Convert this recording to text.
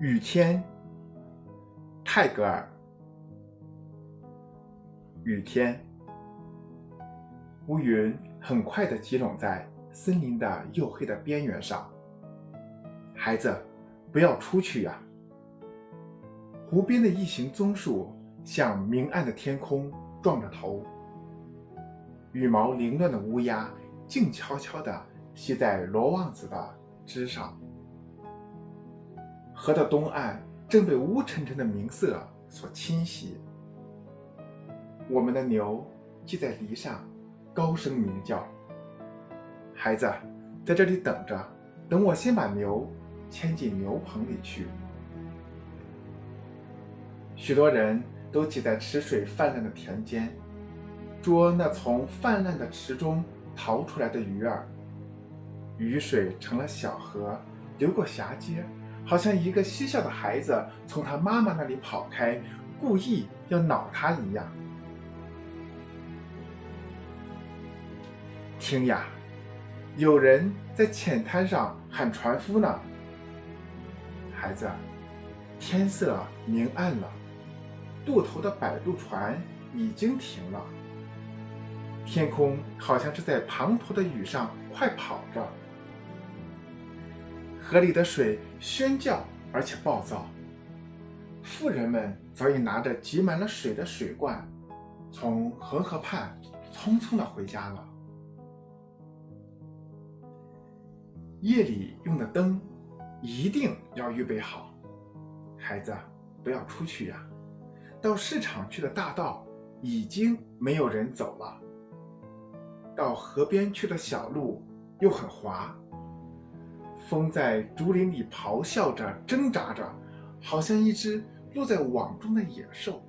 雨天，泰戈尔。雨天，乌云很快的集拢在森林的黝黑的边缘上。孩子，不要出去呀！湖边的一行棕树向明暗的天空撞着头，羽毛凌乱的乌鸦静悄悄地栖在罗望子的枝上。河的东岸正被乌沉沉的明色所侵袭。我们的牛系在篱上，高声鸣叫。孩子，在这里等着，等我先把牛牵进牛棚里去。许多人都挤在池水泛滥的田间，捉那从泛滥的池中逃出来的鱼儿。雨水成了小河，流过峡街。好像一个嬉笑的孩子从他妈妈那里跑开，故意要恼他一样。听呀，有人在浅滩上喊船夫呢。孩子，天色明暗了，渡头的摆渡船已经停了。天空好像是在滂沱的雨上快跑着。河里的水喧叫，而且暴躁。妇人们早已拿着挤满了水的水罐，从恒河畔匆匆的回家了。夜里用的灯一定要预备好，孩子不要出去呀。到市场去的大道已经没有人走了，到河边去的小路又很滑。风在竹林里咆哮着，挣扎着，好像一只落在网中的野兽。